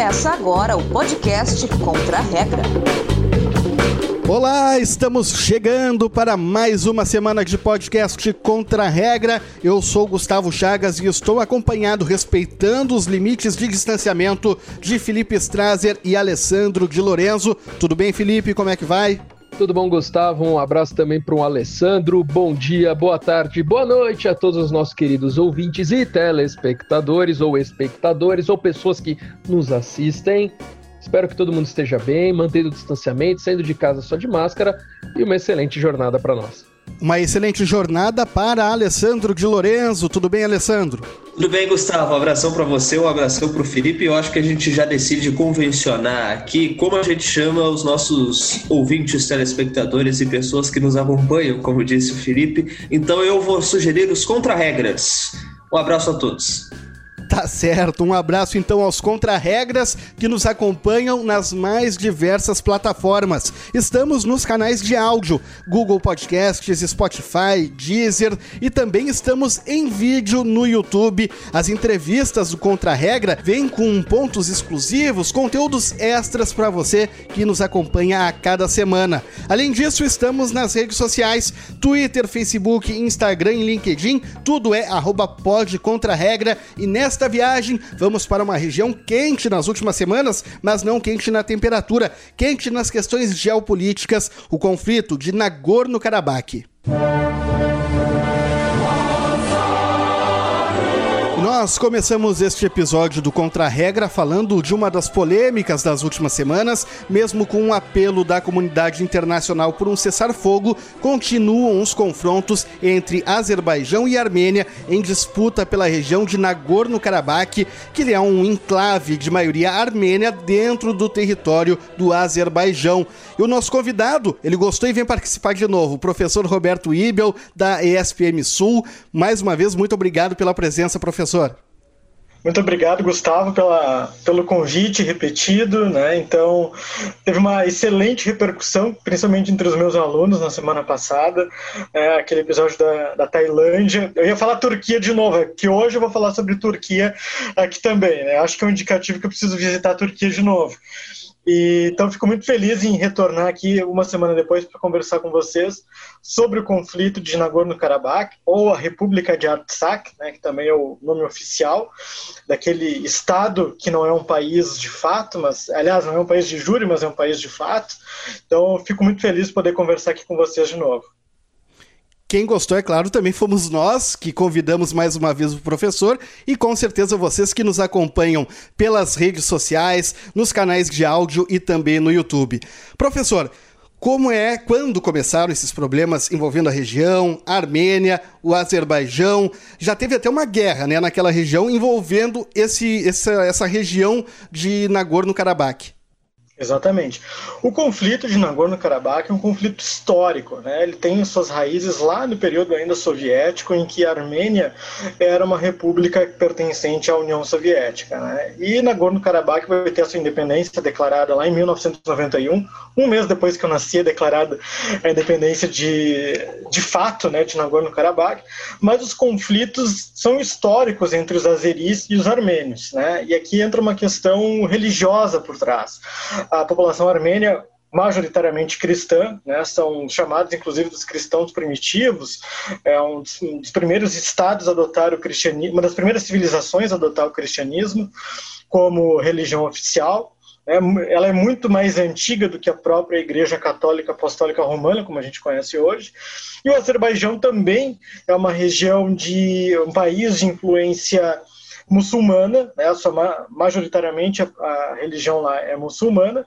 Começa agora o podcast Contra a Regra. Olá, estamos chegando para mais uma semana de podcast Contra a Regra. Eu sou Gustavo Chagas e estou acompanhado, respeitando os limites de distanciamento, de Felipe Strazer e Alessandro de Lorenzo. Tudo bem, Felipe? Como é que vai? Tudo bom, Gustavo? Um abraço também para o Alessandro. Bom dia, boa tarde, boa noite a todos os nossos queridos ouvintes e telespectadores, ou espectadores, ou pessoas que nos assistem. Espero que todo mundo esteja bem, mantendo o distanciamento, saindo de casa só de máscara e uma excelente jornada para nós. Uma excelente jornada para Alessandro de Lorenzo. Tudo bem, Alessandro? Tudo bem, Gustavo. Um abração para você, um abração para o Felipe. Eu acho que a gente já decide convencionar aqui como a gente chama os nossos ouvintes, telespectadores e pessoas que nos acompanham, como disse o Felipe. Então eu vou sugerir os contra-regras. Um abraço a todos. Tá certo. Um abraço então aos contra-regras que nos acompanham nas mais diversas plataformas. Estamos nos canais de áudio, Google Podcasts, Spotify, Deezer e também estamos em vídeo no YouTube. As entrevistas do Contra-regra vêm com pontos exclusivos, conteúdos extras para você que nos acompanha a cada semana. Além disso, estamos nas redes sociais, Twitter, Facebook, Instagram e LinkedIn. Tudo é arroba podcontraregra e nesta Viagem, vamos para uma região quente nas últimas semanas, mas não quente na temperatura, quente nas questões geopolíticas, o conflito de Nagorno-Karabakh. Nós começamos este episódio do Contra Regra falando de uma das polêmicas das últimas semanas, mesmo com um apelo da comunidade internacional por um cessar-fogo, continuam os confrontos entre Azerbaijão e Armênia em disputa pela região de Nagorno-Karabakh, que é um enclave de maioria armênia dentro do território do Azerbaijão. E o nosso convidado, ele gostou e vem participar de novo, o professor Roberto Ibel, da ESPM Sul. Mais uma vez, muito obrigado pela presença, professor. Muito obrigado, Gustavo, pela, pelo convite repetido. Né? Então, teve uma excelente repercussão, principalmente entre os meus alunos na semana passada, é, aquele episódio da, da Tailândia. Eu ia falar Turquia de novo, é que hoje eu vou falar sobre Turquia aqui também. Né? Acho que é um indicativo que eu preciso visitar a Turquia de novo. E, então, fico muito feliz em retornar aqui uma semana depois para conversar com vocês sobre o conflito de Nagorno-Karabakh, ou a República de Artsakh, né, que também é o nome oficial daquele estado que não é um país de fato, mas, aliás, não é um país de júri, mas é um país de fato. Então, fico muito feliz de poder conversar aqui com vocês de novo. Quem gostou, é claro, também fomos nós que convidamos mais uma vez o professor e com certeza vocês que nos acompanham pelas redes sociais, nos canais de áudio e também no YouTube. Professor, como é, quando começaram esses problemas envolvendo a região, a Armênia, o Azerbaijão? Já teve até uma guerra né, naquela região envolvendo esse, essa, essa região de Nagorno-Karabakh. Exatamente. O conflito de Nagorno-Karabakh é um conflito histórico, né? Ele tem suas raízes lá no período ainda soviético, em que a Armênia era uma república pertencente à União Soviética, né? E Nagorno-Karabakh vai ter a sua independência declarada lá em 1991, um mês depois que eu nasci, é declarada a independência de, de fato, né, de Nagorno-Karabakh. Mas os conflitos são históricos entre os azeris e os armênios, né? E aqui entra uma questão religiosa por trás a população armênia majoritariamente cristã, né, são chamados inclusive dos cristãos primitivos, é um dos, um dos, primeiros estados a adotar o cristianismo, uma das primeiras civilizações a adotar o cristianismo como religião oficial. Né, ela é muito mais antiga do que a própria Igreja Católica Apostólica Romana, como a gente conhece hoje. E o Azerbaijão também é uma região de um país de influência muçulmana, né, sua, majoritariamente a, a, religião lá é muçulmana,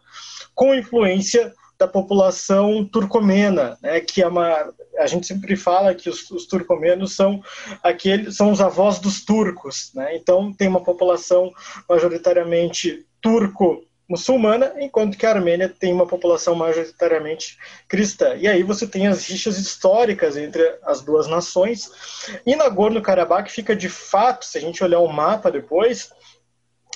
com influência da população turcomena, né, que é uma, a gente sempre fala que os, os turcomenos são aqueles são os avós dos turcos, né, então tem uma população majoritariamente turco muçulmana, enquanto que a Armênia tem uma população majoritariamente cristã. E aí você tem as rixas históricas entre as duas nações. E Nagorno-Karabakh fica de fato, se a gente olhar o mapa depois,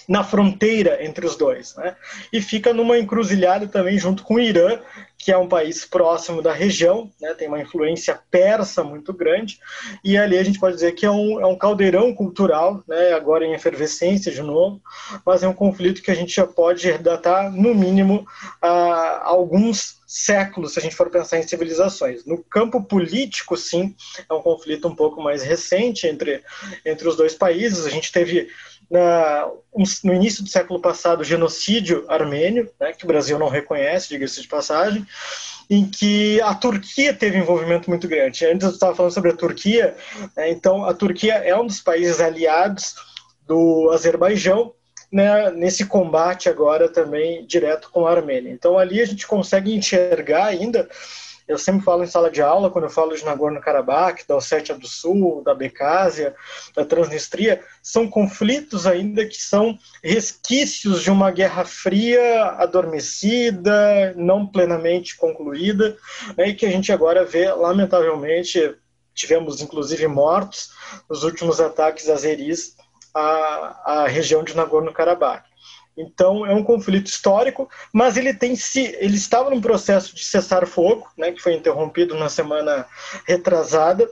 na fronteira entre os dois, né? E fica numa encruzilhada também junto com o Irã, que é um país próximo da região, né? Tem uma influência persa muito grande e ali a gente pode dizer que é um, é um caldeirão cultural, né? Agora em efervescência de novo, mas é um conflito que a gente já pode datar no mínimo a alguns séculos, se a gente for pensar em civilizações. No campo político, sim, é um conflito um pouco mais recente entre, entre os dois países. A gente teve na, no início do século passado, o genocídio armênio, né, que o Brasil não reconhece, diga-se de passagem, em que a Turquia teve envolvimento muito grande. Antes eu estava falando sobre a Turquia, né, então a Turquia é um dos países aliados do Azerbaijão, né, nesse combate agora também direto com a Armênia. Então ali a gente consegue enxergar ainda eu sempre falo em sala de aula, quando eu falo de Nagorno-Karabakh, da Ossétia do Sul, da Becásia, da Transnistria, são conflitos ainda que são resquícios de uma guerra fria, adormecida, não plenamente concluída, né, e que a gente agora vê, lamentavelmente, tivemos inclusive mortos nos últimos ataques azeris à, à região de Nagorno-Karabakh. Então é um conflito histórico, mas ele tem se ele estava num processo de cessar fogo, né, que foi interrompido na semana retrasada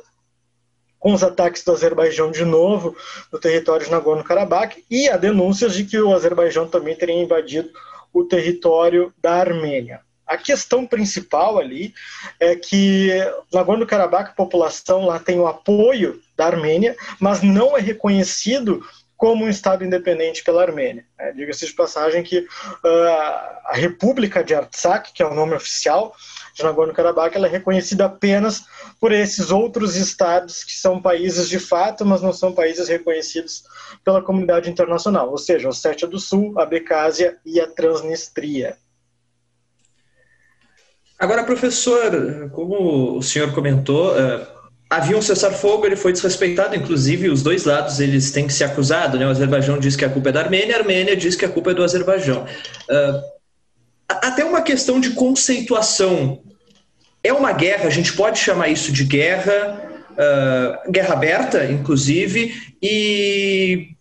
com os ataques do Azerbaijão de novo no território de Nagorno-Karabakh e há denúncias de que o Azerbaijão também teria invadido o território da Armênia. A questão principal ali é que Nagorno-Karabakh, a população lá tem o apoio da Armênia, mas não é reconhecido como um Estado independente pela Armênia. É, Diga-se de passagem que uh, a República de Artsakh, que é o nome oficial de Nagorno-Karabakh, ela é reconhecida apenas por esses outros estados que são países de fato, mas não são países reconhecidos pela comunidade internacional, ou seja, Ossétia do Sul, a Abecásia e a Transnistria. Agora, professor, como o senhor comentou, uh havia um cessar-fogo, ele foi desrespeitado, inclusive os dois lados eles têm que ser acusados, né? O Azerbaijão diz que a culpa é da Armênia, a Armênia diz que a culpa é do Azerbaijão. Uh, até uma questão de conceituação. É uma guerra, a gente pode chamar isso de guerra, uh, guerra aberta, inclusive, e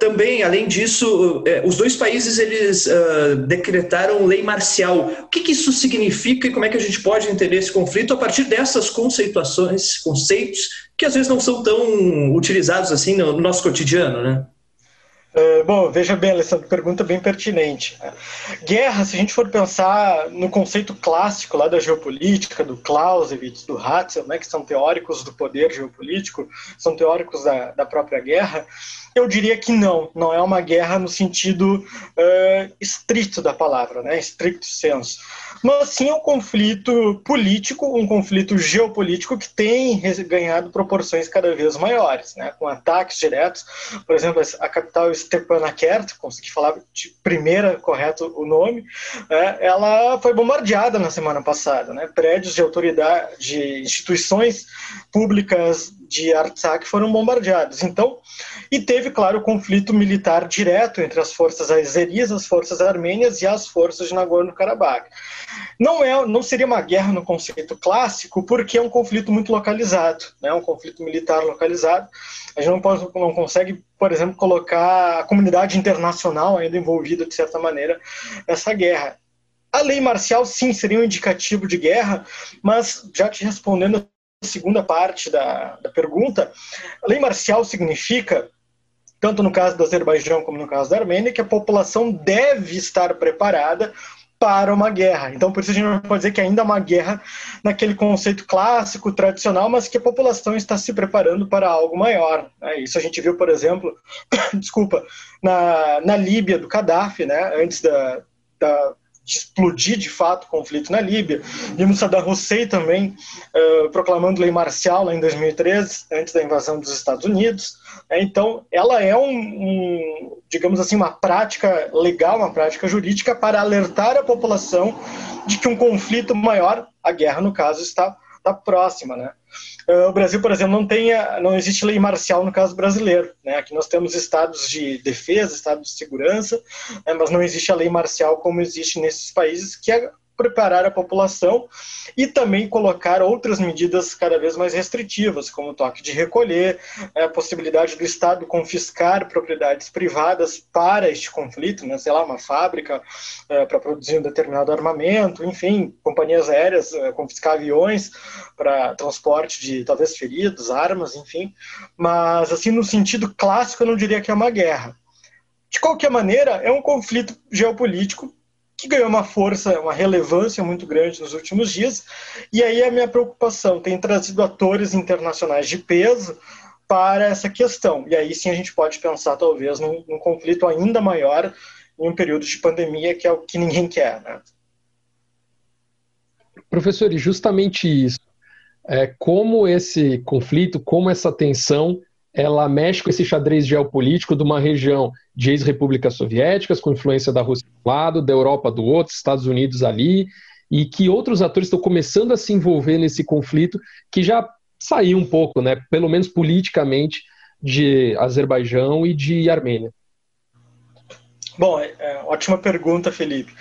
também, além disso, uh, os dois países eles uh, decretaram lei marcial. O que, que, isso significa e como é que a gente pode entender esse conflito a partir dessas conceituações, conceitos que às vezes não são tão utilizados assim no, no nosso cotidiano, né? Uh, bom, veja bem, Alessandro, pergunta bem pertinente. Guerra, se a gente for pensar no conceito clássico lá da geopolítica, do Clausewitz, do Hatzel, né, que são teóricos do poder geopolítico, são teóricos da, da própria guerra, eu diria que não, não é uma guerra no sentido uh, estrito da palavra, né, estricto senso. Mas sim um conflito político, um conflito geopolítico que tem ganhado proporções cada vez maiores, né, com ataques diretos. Por exemplo, a capital Stepanakert, consegui falar de primeira correto o nome, né, ela foi bombardeada na semana passada. Né, prédios de autoridade, de instituições públicas de Artsakh foram bombardeados. Então, e teve, claro, conflito militar direto entre as forças azeris, as forças armênias e as forças de Nagorno-Karabakh. Não, é, não seria uma guerra no conceito clássico, porque é um conflito muito localizado, né? um conflito militar localizado. A gente não, pode, não consegue, por exemplo, colocar a comunidade internacional ainda envolvida, de certa maneira, nessa guerra. A lei marcial, sim, seria um indicativo de guerra, mas já te respondendo segunda parte da, da pergunta, a lei marcial significa, tanto no caso do Azerbaijão como no caso da Armênia, que a população deve estar preparada para uma guerra. Então, por isso a gente não pode dizer que ainda é uma guerra naquele conceito clássico, tradicional, mas que a população está se preparando para algo maior. Né? Isso a gente viu, por exemplo, desculpa, na, na Líbia do Gaddafi, né? antes da, da explodir de fato o conflito na Líbia. Vimos Saddam Hussein também uh, proclamando lei marcial lá em 2013, antes da invasão dos Estados Unidos. É, então, ela é um, um, digamos assim, uma prática legal, uma prática jurídica para alertar a população de que um conflito maior, a guerra no caso, está, está próxima, né? Uh, o Brasil, por exemplo, não tem, não existe lei marcial no caso brasileiro. Né? Aqui nós temos estados de defesa, estados de segurança, né? mas não existe a lei marcial como existe nesses países, que é preparar a população e também colocar outras medidas cada vez mais restritivas, como o toque de recolher, a possibilidade do Estado confiscar propriedades privadas para este conflito, né, sei lá, uma fábrica é, para produzir um determinado armamento, enfim, companhias aéreas é, confiscar aviões para transporte de talvez feridos, armas, enfim. Mas, assim, no sentido clássico, eu não diria que é uma guerra. De qualquer maneira, é um conflito geopolítico que ganhou uma força, uma relevância muito grande nos últimos dias. E aí a minha preocupação tem trazido atores internacionais de peso para essa questão. E aí sim a gente pode pensar talvez num, num conflito ainda maior em um período de pandemia que é o que ninguém quer, né? Professor, e justamente isso, é, como esse conflito, como essa tensão ela mexe com esse xadrez geopolítico de uma região de ex-repúblicas soviéticas, com influência da Rússia do lado, da Europa do outro, Estados Unidos ali, e que outros atores estão começando a se envolver nesse conflito, que já saiu um pouco, né, pelo menos politicamente, de Azerbaijão e de Armênia. Bom, é, é, ótima pergunta, Felipe.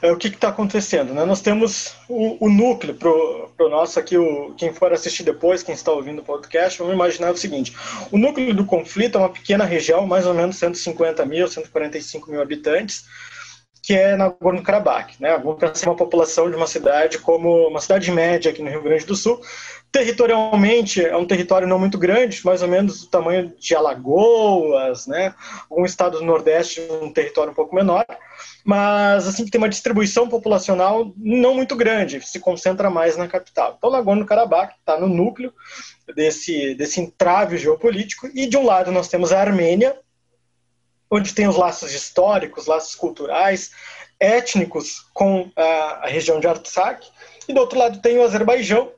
É, o que está acontecendo? Né? Nós temos o, o núcleo para o nosso aqui, o, quem for assistir depois, quem está ouvindo o podcast, vamos imaginar o seguinte: o núcleo do conflito é uma pequena região, mais ou menos 150 mil, 145 mil habitantes, que é Nagorno-Karabakh. Né? Vamos pensar uma população de uma cidade como uma cidade média aqui no Rio Grande do Sul. Territorialmente é um território não muito grande, mais ou menos do tamanho de Alagoas, né? algum estado do Nordeste, um território um pouco menor, mas assim que tem uma distribuição populacional não muito grande, se concentra mais na capital. Então Nagorno-Karabakh está no núcleo desse, desse entrave geopolítico, e de um lado nós temos a Armênia, onde tem os laços históricos, laços culturais, étnicos com a, a região de Artsakh, e do outro lado tem o Azerbaijão,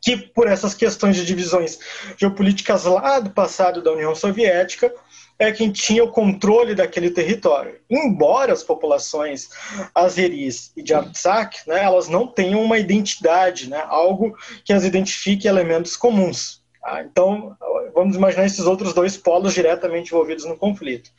que por essas questões de divisões geopolíticas lá do passado da União Soviética, é quem tinha o controle daquele território. Embora as populações azeris e de Artsakh, né, elas não tenham uma identidade, né, algo que as identifique elementos comuns. Tá? Então, vamos imaginar esses outros dois polos diretamente envolvidos no conflito.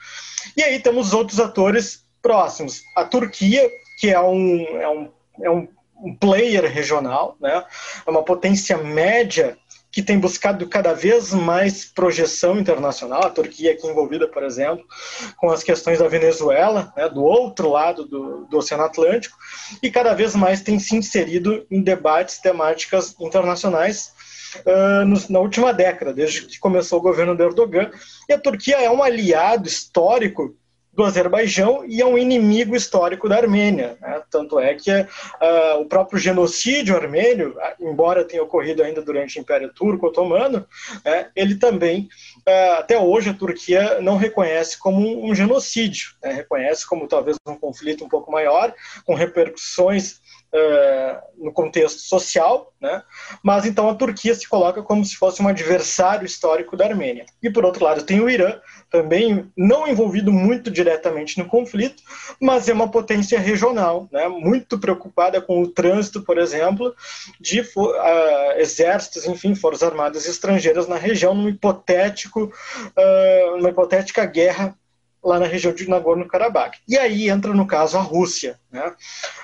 E aí temos outros atores próximos. A Turquia, que é um, é um, é um, um player regional, né? é uma potência média que tem buscado cada vez mais projeção internacional. A Turquia aqui envolvida, por exemplo, com as questões da Venezuela, né, do outro lado do, do, Oceano Atlântico, e cada vez mais tem se inserido em debates temáticas internacionais uh, no, na última década, desde que começou o governo do Erdogan. E a Turquia é um aliado histórico do Azerbaijão e é um inimigo histórico da Armênia. Né? Tanto é que uh, o próprio genocídio armênio, embora tenha ocorrido ainda durante o Império Turco Otomano, né, ele também, uh, até hoje, a Turquia não reconhece como um, um genocídio, né? reconhece como talvez um conflito um pouco maior, com repercussões uh, no contexto social, né? mas então a Turquia se coloca como se fosse um adversário histórico da Armênia. E por outro lado tem o Irã, também não envolvido muito diretamente no conflito, mas é uma potência regional, né? muito preocupada com o trânsito, por exemplo, de uh, exércitos, enfim, forças armadas estrangeiras na região, num hipotético, uh, numa hipotética guerra lá na região de Nagorno-Karabakh. E aí entra, no caso, a Rússia. Né?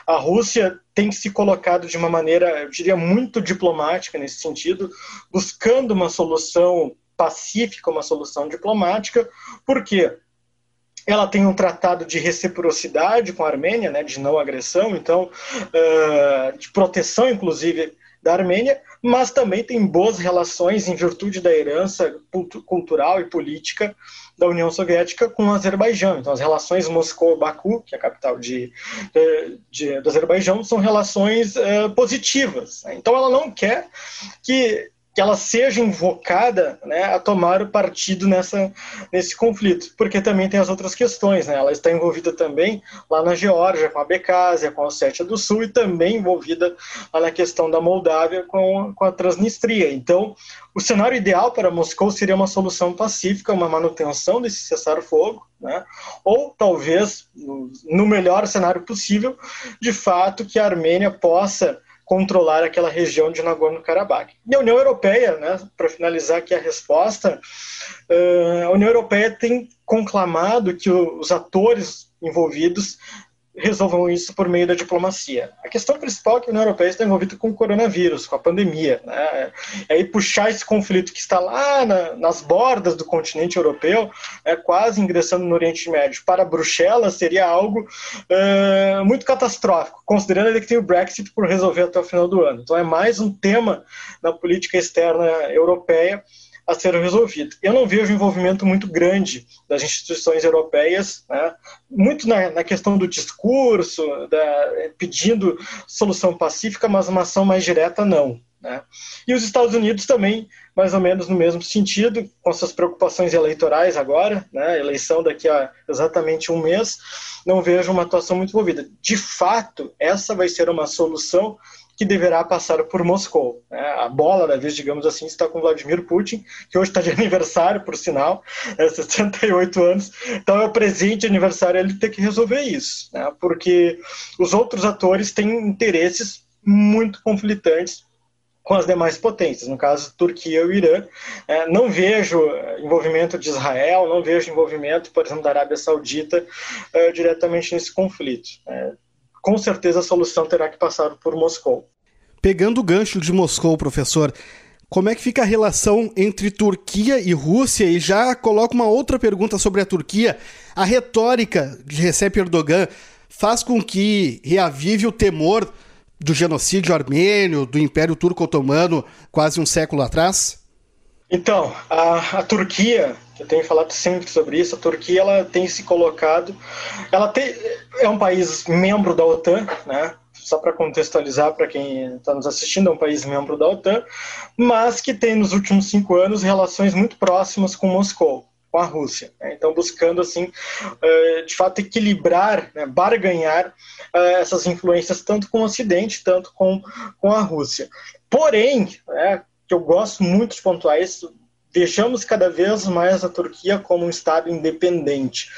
A Rússia tem se colocado de uma maneira, eu diria, muito diplomática nesse sentido, buscando uma solução pacífica, uma solução diplomática, porque ela tem um tratado de reciprocidade com a Armênia, né, de não agressão, então, uh, de proteção, inclusive, da Armênia, mas também tem boas relações em virtude da herança cultural e política da União Soviética com o Azerbaijão. Então, as relações Moscou-Baku, que é a capital de, de, de, do Azerbaijão, são relações uh, positivas. Então, ela não quer que que ela seja invocada né, a tomar o partido nessa, nesse conflito, porque também tem as outras questões. Né? Ela está envolvida também lá na Geórgia, com a Becásia, com a Ossétia do Sul, e também envolvida lá na questão da Moldávia com, com a Transnistria. Então, o cenário ideal para Moscou seria uma solução pacífica, uma manutenção desse cessar-fogo, né? ou talvez, no melhor cenário possível, de fato, que a Armênia possa controlar aquela região de Nagorno-Karabakh. E a União Europeia, né, para finalizar aqui a resposta, uh, a União Europeia tem conclamado que os atores envolvidos resolvam isso por meio da diplomacia. A questão principal é que a União Europeia está envolvida com o coronavírus, com a pandemia. Né? E aí puxar esse conflito que está lá na, nas bordas do continente europeu, né, quase ingressando no Oriente Médio, para Bruxelas seria algo muito catastrófico, considerando que tem o Brexit por resolver até o final do ano. Então é mais um tema na política externa europeia a ser resolvido. Eu não vejo envolvimento muito grande das instituições europeias, né? muito na, na, questão do discurso, da, pedindo solução pacífica, mas uma ação mais direta, não. Né? E os Estados Unidos também, mais ou menos no mesmo sentido, com suas preocupações eleitorais agora, né? eleição daqui a exatamente um mês, não vejo uma atuação muito envolvida. De fato, essa vai ser uma solução que deverá passar por Moscou. Né? A bola da vez, digamos assim, está com Vladimir Putin, que hoje está de aniversário, por sinal, é 68 anos. Então é o presente aniversário ele tem que resolver isso, né? porque os outros atores têm interesses muito conflitantes com as demais potências, no caso Turquia e Irã. É, não vejo envolvimento de Israel, não vejo envolvimento, por exemplo, da Arábia Saudita é, diretamente nesse conflito. Com certeza a solução terá que passar por Moscou. Pegando o gancho de Moscou, professor, como é que fica a relação entre Turquia e Rússia? E já coloco uma outra pergunta sobre a Turquia. A retórica de Recep Erdogan faz com que reavive o temor do genocídio armênio, do Império Turco-Otomano, quase um século atrás? Então, a, a Turquia eu tenho falado sempre sobre isso. A Turquia ela tem se colocado, ela tem, é um país membro da OTAN, né? Só para contextualizar para quem está nos assistindo, é um país membro da OTAN, mas que tem nos últimos cinco anos relações muito próximas com Moscou com a Rússia. Né? Então, buscando, assim, eh, de fato, equilibrar, né, barganhar eh, essas influências tanto com o Ocidente, tanto com, com a Rússia. Porém, né, que eu gosto muito de pontuar isso, vejamos cada vez mais a Turquia como um Estado independente.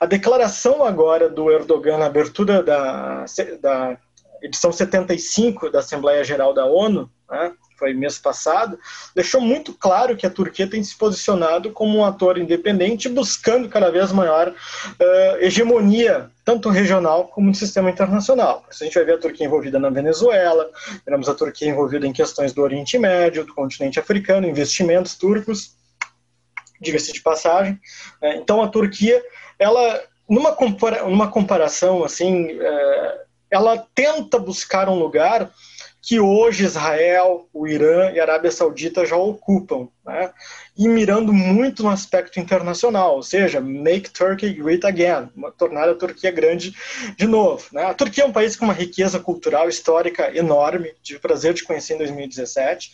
A declaração agora do Erdogan na abertura da, da edição 75 da Assembleia Geral da ONU, né, foi mês passado, deixou muito claro que a Turquia tem se posicionado como um ator independente, buscando cada vez maior uh, hegemonia, tanto regional como no sistema internacional. A gente vai ver a Turquia envolvida na Venezuela, veremos a Turquia envolvida em questões do Oriente Médio, do continente africano, investimentos turcos, diga-se de passagem. Né? Então a Turquia, ela, numa, compara numa comparação assim, uh, ela tenta buscar um lugar que hoje Israel, o Irã e a Arábia Saudita já ocupam, né? e mirando muito no aspecto internacional, ou seja, make Turkey great again, tornar a Turquia grande de novo. Né? A Turquia é um país com uma riqueza cultural histórica enorme, tive o prazer de conhecer em 2017,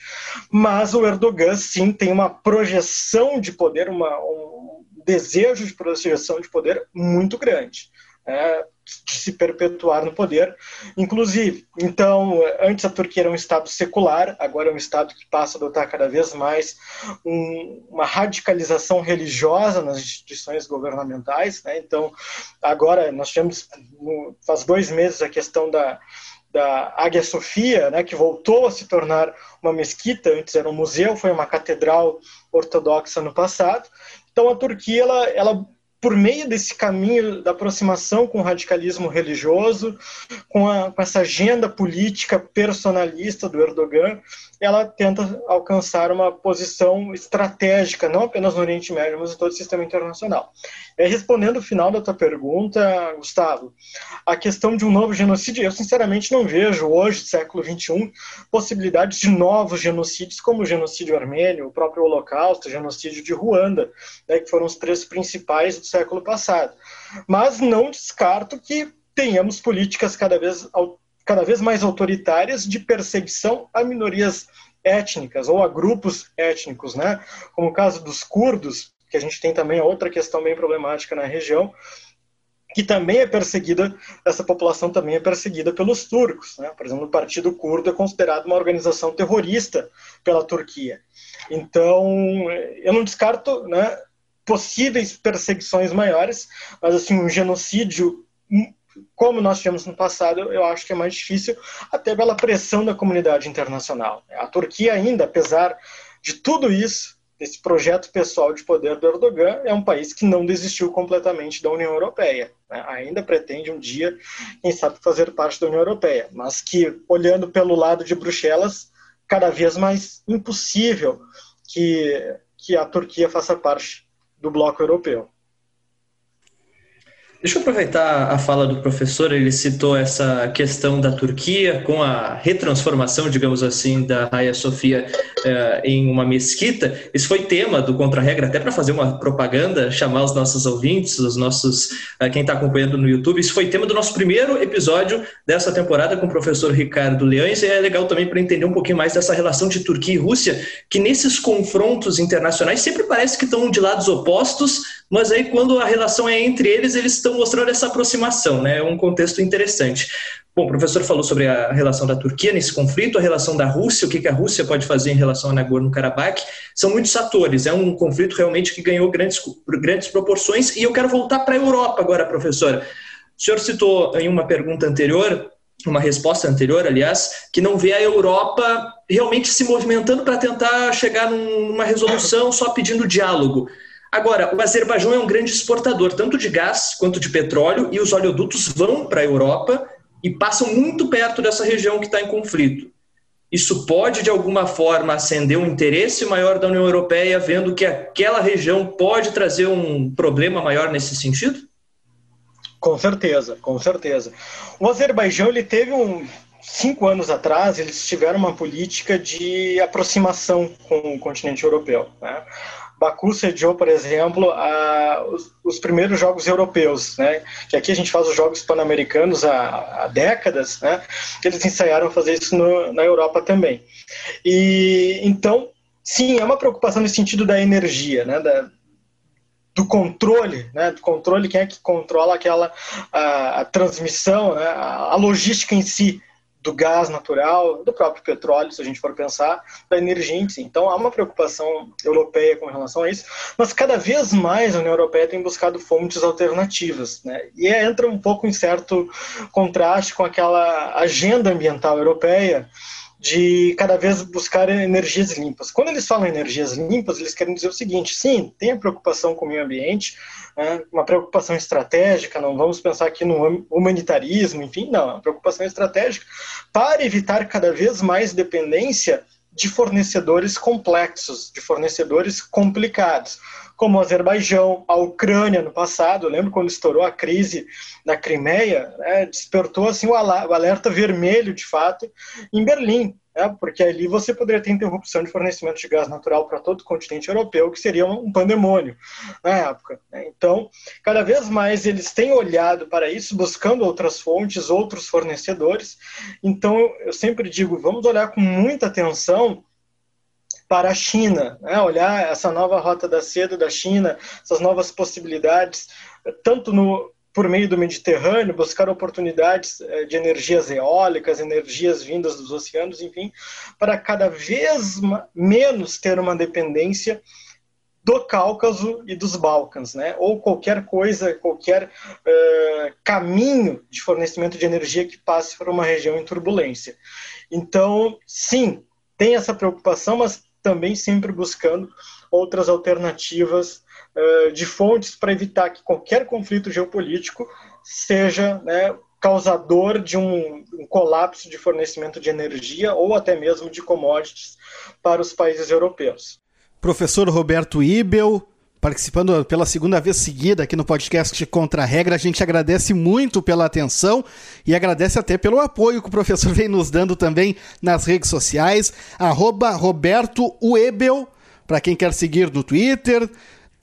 mas o Erdogan sim tem uma projeção de poder, uma, um desejo de projeção de poder muito grande. É, se perpetuar no poder, inclusive. Então, antes a Turquia era um Estado secular, agora é um Estado que passa a adotar cada vez mais um, uma radicalização religiosa nas instituições governamentais. Né? Então, agora nós tivemos, faz dois meses, a questão da, da Águia Sofia, né, que voltou a se tornar uma mesquita, antes era um museu, foi uma catedral ortodoxa no passado. Então, a Turquia ela, ela por meio desse caminho da aproximação com o radicalismo religioso, com, a, com essa agenda política personalista do Erdogan, ela tenta alcançar uma posição estratégica, não apenas no Oriente Médio, mas em todo o sistema internacional. Respondendo o final da tua pergunta, Gustavo, a questão de um novo genocídio, eu sinceramente não vejo hoje, século XXI, possibilidades de novos genocídios, como o genocídio armênio, o próprio Holocausto, o genocídio de Ruanda, né, que foram os três principais século passado. Mas não descarto que tenhamos políticas cada vez cada vez mais autoritárias de perseguição a minorias étnicas ou a grupos étnicos, né? Como o caso dos curdos, que a gente tem também outra questão bem problemática na região, que também é perseguida, essa população também é perseguida pelos turcos. Né? Por exemplo, o Partido Curdo é considerado uma organização terrorista pela Turquia. Então, eu não descarto né, possíveis perseguições maiores, mas assim, um genocídio como nós tivemos no passado, eu acho que é mais difícil, até pela pressão da comunidade internacional. A Turquia ainda, apesar de tudo isso, esse projeto pessoal de poder do Erdogan, é um país que não desistiu completamente da União Europeia. Né? Ainda pretende um dia, quem sabe, fazer parte da União Europeia, mas que, olhando pelo lado de Bruxelas, cada vez mais impossível que, que a Turquia faça parte do bloco europeu. Deixa eu aproveitar a fala do professor, ele citou essa questão da Turquia com a retransformação, digamos assim, da Hagia Sofia eh, em uma mesquita. Esse foi tema do Contra-Regra, até para fazer uma propaganda, chamar os nossos ouvintes, os nossos eh, quem está acompanhando no YouTube. Isso foi tema do nosso primeiro episódio dessa temporada com o professor Ricardo Leões, e é legal também para entender um pouquinho mais dessa relação de Turquia e Rússia, que nesses confrontos internacionais sempre parece que estão de lados opostos, mas aí quando a relação é entre eles, eles estão mostrando essa aproximação, né? É um contexto interessante. Bom, o professor falou sobre a relação da Turquia nesse conflito, a relação da Rússia, o que a Rússia pode fazer em relação a Nagorno-Karabakh. São muitos atores, é um conflito realmente que ganhou grandes, grandes proporções. E eu quero voltar para a Europa agora, professor. O senhor citou em uma pergunta anterior, uma resposta anterior, aliás, que não vê a Europa realmente se movimentando para tentar chegar numa resolução só pedindo diálogo. Agora, o Azerbaijão é um grande exportador, tanto de gás quanto de petróleo, e os oleodutos vão para a Europa e passam muito perto dessa região que está em conflito. Isso pode, de alguma forma, acender um interesse maior da União Europeia, vendo que aquela região pode trazer um problema maior nesse sentido? Com certeza, com certeza. O Azerbaijão ele teve um cinco anos atrás eles tiveram uma política de aproximação com o continente europeu. Né? Baku sediou, por exemplo, a, os, os, primeiros jogos europeus, né? Que aqui a gente faz os jogos pan-americanos há, há, décadas, né? Eles ensaiaram fazer isso no, na Europa também. E então, sim, é uma preocupação no sentido da energia, né? Da, do controle, né, do controle, quem é que controla aquela a, a transmissão, né, a, a logística em si do gás natural, do próprio petróleo, se a gente for pensar, da energia em si. Então há uma preocupação europeia com relação a isso, mas cada vez mais a União Europeia tem buscado fontes alternativas, né? E entra um pouco em certo contraste com aquela agenda ambiental europeia de cada vez buscar energias limpas. Quando eles falam energias limpas, eles querem dizer o seguinte: sim, tem a preocupação com o meio ambiente, né, uma preocupação estratégica, não vamos pensar aqui no humanitarismo, enfim, não, é uma preocupação estratégica para evitar cada vez mais dependência de fornecedores complexos, de fornecedores complicados, como o Azerbaijão, a Ucrânia no passado. Lembro quando estourou a crise na Crimeia, né, despertou assim o alerta vermelho, de fato, em Berlim, né, porque ali você poderia ter interrupção de fornecimento de gás natural para todo o continente europeu, que seria um pandemônio na época. Né. Então, cada vez mais eles têm olhado para isso, buscando outras fontes, outros fornecedores. Então, eu sempre digo, vamos olhar com muita atenção para a China, né? olhar essa nova rota da seda da China, essas novas possibilidades, tanto no, por meio do Mediterrâneo, buscar oportunidades eh, de energias eólicas, energias vindas dos oceanos, enfim, para cada vez menos ter uma dependência do Cáucaso e dos Balcãs, né? ou qualquer coisa, qualquer uh, caminho de fornecimento de energia que passe por uma região em turbulência. Então, sim, tem essa preocupação, mas também sempre buscando outras alternativas uh, de fontes para evitar que qualquer conflito geopolítico seja né, causador de um, um, colapso de fornecimento de energia ou até mesmo de commodities para os países europeus. Professor Roberto Ibel, participando pela segunda vez seguida aqui no podcast Contra a Regra. A gente agradece muito pela atenção e agradece até pelo apoio que o professor vem nos dando também nas redes sociais. Arroba Roberto Uebel, para quem quer seguir no Twitter,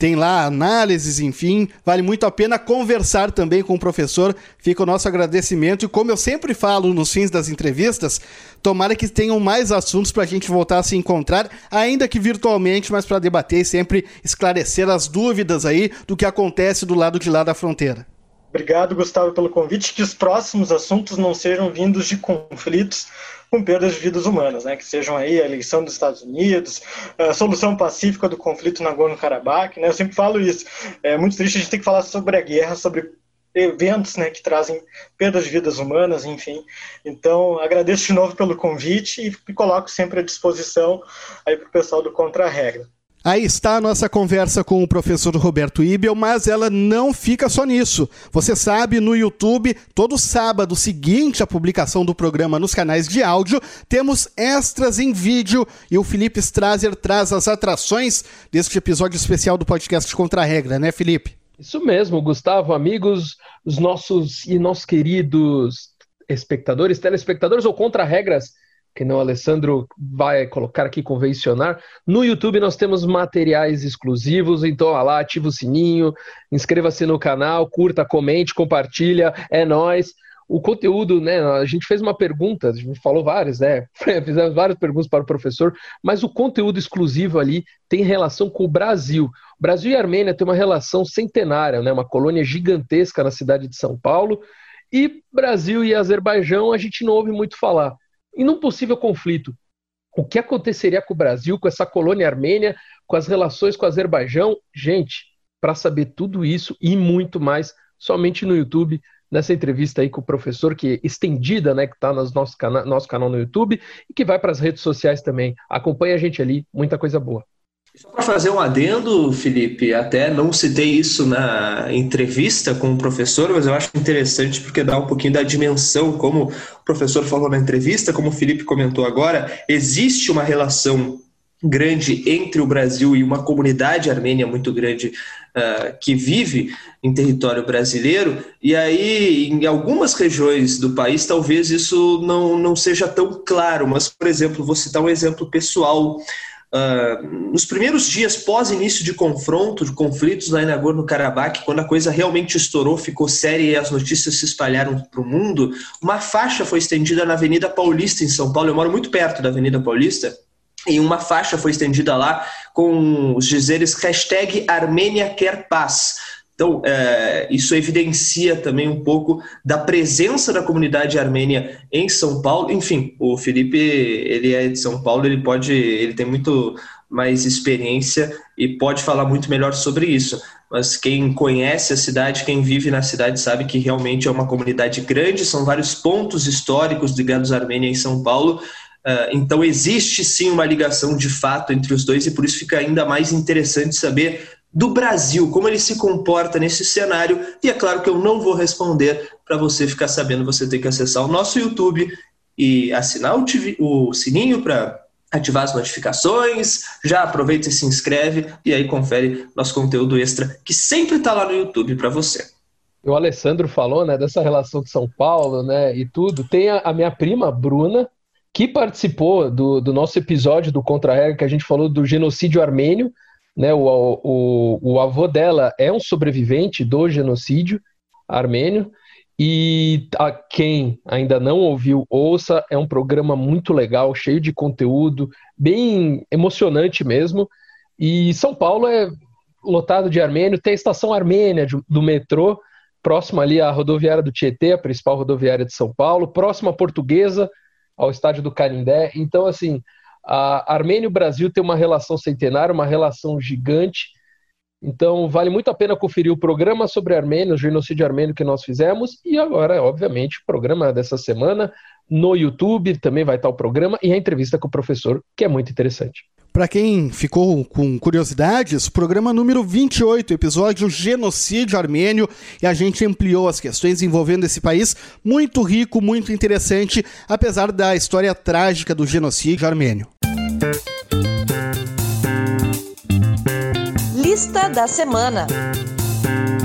tem lá análises, enfim, vale muito a pena conversar também com o professor. Fica o nosso agradecimento e como eu sempre falo nos fins das entrevistas, tomara que tenham mais assuntos para a gente voltar a se encontrar, ainda que virtualmente, mas para debater e sempre esclarecer as dúvidas aí do que acontece do lado de lá da fronteira. Obrigado, Gustavo, pelo convite. Que os próximos assuntos não sejam vindos de conflitos com perdas de vidas humanas, né? que sejam aí a eleição dos Estados Unidos, a solução pacífica do conflito Nagorno-Karabakh. Né? Eu sempre falo isso. É muito triste a gente ter que falar sobre a guerra, sobre eventos né, que trazem perdas de vidas humanas, enfim. Então, agradeço de novo pelo convite e me coloco sempre à disposição aí para o pessoal do Contra Regra. Aí está a nossa conversa com o professor Roberto Ibel, mas ela não fica só nisso. Você sabe, no YouTube, todo sábado seguinte à publicação do programa nos canais de áudio, temos extras em vídeo e o Felipe Strazer traz as atrações deste episódio especial do podcast Contra a Regra, né, Felipe? Isso mesmo, Gustavo, amigos, os nossos e nossos queridos espectadores, telespectadores ou contra-regras que não Alessandro vai colocar aqui, convencionar. No YouTube nós temos materiais exclusivos, então lá, ativa o sininho, inscreva-se no canal, curta, comente, compartilha, é nós. O conteúdo, né? A gente fez uma pergunta, a gente falou várias, né? Fizemos várias perguntas para o professor, mas o conteúdo exclusivo ali tem relação com o Brasil. O Brasil e Armênia têm uma relação centenária, né? Uma colônia gigantesca na cidade de São Paulo. E Brasil e Azerbaijão a gente não ouve muito falar. E num possível conflito, o que aconteceria com o Brasil, com essa colônia armênia, com as relações com o Azerbaijão? Gente, para saber tudo isso e muito mais, somente no YouTube, nessa entrevista aí com o professor, que é estendida, né, que está no nosso, cana nosso canal no YouTube e que vai para as redes sociais também. Acompanhe a gente ali, muita coisa boa. Só para fazer um adendo, Felipe, até não citei isso na entrevista com o professor, mas eu acho interessante porque dá um pouquinho da dimensão, como o professor falou na entrevista, como o Felipe comentou agora, existe uma relação grande entre o Brasil e uma comunidade armênia muito grande uh, que vive em território brasileiro, e aí em algumas regiões do país talvez isso não, não seja tão claro, mas, por exemplo, vou citar um exemplo pessoal. Uh, nos primeiros dias pós início de confronto, de conflitos lá em Nagorno-Karabakh, quando a coisa realmente estourou, ficou séria e as notícias se espalharam para o mundo, uma faixa foi estendida na Avenida Paulista, em São Paulo. Eu moro muito perto da Avenida Paulista. E uma faixa foi estendida lá com os dizeres hashtag Armênia quer paz então, é, isso evidencia também um pouco da presença da comunidade armênia em São Paulo. Enfim, o Felipe, ele é de São Paulo, ele pode, ele tem muito mais experiência e pode falar muito melhor sobre isso. Mas quem conhece a cidade, quem vive na cidade, sabe que realmente é uma comunidade grande, são vários pontos históricos ligados à Armênia em São Paulo. Uh, então existe sim uma ligação de fato entre os dois e por isso fica ainda mais interessante saber do Brasil, como ele se comporta nesse cenário. E é claro que eu não vou responder. Para você ficar sabendo, você tem que acessar o nosso YouTube e assinar o, TV, o sininho para ativar as notificações. Já aproveita e se inscreve e aí confere nosso conteúdo extra que sempre está lá no YouTube para você. O Alessandro falou, né, dessa relação de São Paulo, né, e tudo. Tem a, a minha prima Bruna, que participou do, do nosso episódio do Contra-Regra, que a gente falou do genocídio armênio né, o, o, o avô dela é um sobrevivente do genocídio armênio. E a quem ainda não ouviu, ouça, é um programa muito legal, cheio de conteúdo, bem emocionante mesmo. E São Paulo é lotado de armênio, tem a estação armênia do metrô, próxima ali à rodoviária do Tietê, a principal rodoviária de São Paulo, próxima à Portuguesa, ao estádio do Canindé. Então, assim, a Armênia e o Brasil têm uma relação centenária, uma relação gigante. Então, vale muito a pena conferir o programa sobre Armênia, o genocídio armênio que nós fizemos. E agora, obviamente, o programa dessa semana no YouTube também vai estar o programa e a entrevista com o professor, que é muito interessante. Para quem ficou com curiosidades, programa número 28, episódio Genocídio Armênio, e a gente ampliou as questões envolvendo esse país muito rico, muito interessante, apesar da história trágica do genocídio armênio. Lista da semana.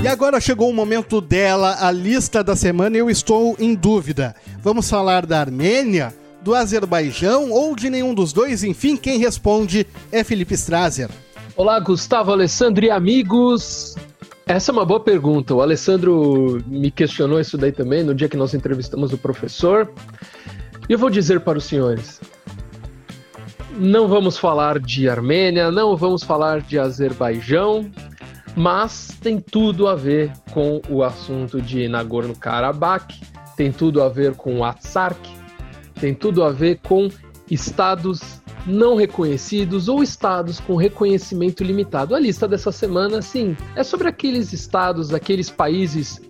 E agora chegou o momento dela, a lista da semana, e eu estou em dúvida. Vamos falar da Armênia? Do Azerbaijão ou de nenhum dos dois? Enfim, quem responde é Felipe Strazer. Olá, Gustavo, Alessandro e amigos. Essa é uma boa pergunta. O Alessandro me questionou isso daí também no dia que nós entrevistamos o professor. E eu vou dizer para os senhores: não vamos falar de Armênia, não vamos falar de Azerbaijão, mas tem tudo a ver com o assunto de Nagorno-Karabakh, tem tudo a ver com o Atsark, tem tudo a ver com estados não reconhecidos ou estados com reconhecimento limitado. A lista dessa semana, sim, é sobre aqueles estados, aqueles países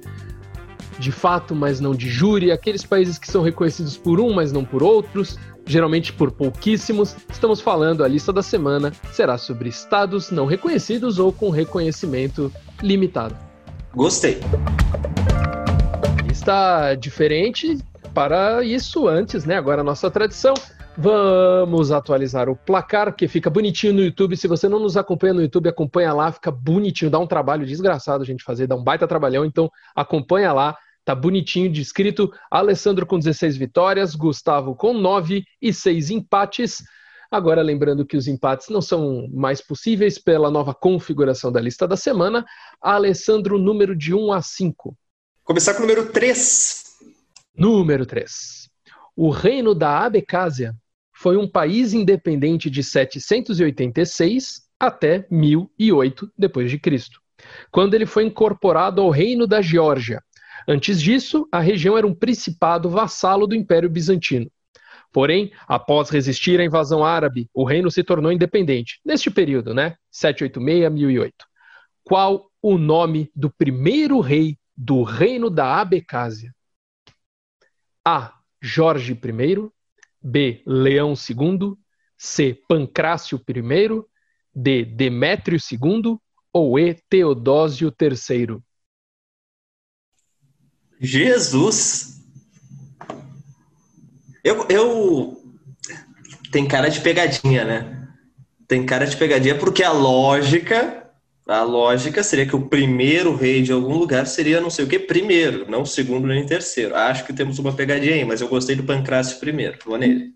de fato, mas não de júri, aqueles países que são reconhecidos por um, mas não por outros. geralmente por pouquíssimos. Estamos falando, a lista da semana será sobre estados não reconhecidos ou com reconhecimento limitado. Gostei. Está diferente para isso antes, né? Agora a nossa tradição. Vamos atualizar o placar, que fica bonitinho no YouTube. Se você não nos acompanha no YouTube, acompanha lá, fica bonitinho. Dá um trabalho desgraçado a gente fazer, dá um baita trabalhão. Então acompanha lá, tá bonitinho descrito. Alessandro com 16 vitórias, Gustavo com 9 e 6 empates. Agora, lembrando que os empates não são mais possíveis pela nova configuração da lista da semana. Alessandro, número de 1 a 5. Começar com o número 3. Número 3. O reino da Abecásia foi um país independente de 786 até 1008 d.C., quando ele foi incorporado ao reino da Geórgia. Antes disso, a região era um principado vassalo do Império Bizantino. Porém, após resistir à invasão árabe, o reino se tornou independente. Neste período, né? 786 1008. Qual o nome do primeiro rei do reino da Abecásia? A. Jorge I, B. Leão II, C. Pancrácio I, D. Demétrio II ou E. Teodósio III? Jesus! Eu, eu. Tem cara de pegadinha, né? Tem cara de pegadinha porque a lógica. A lógica seria que o primeiro rei de algum lugar seria não sei o que primeiro, não segundo nem terceiro. Acho que temos uma pegadinha aí, mas eu gostei do Pancrácio primeiro. Vou nele.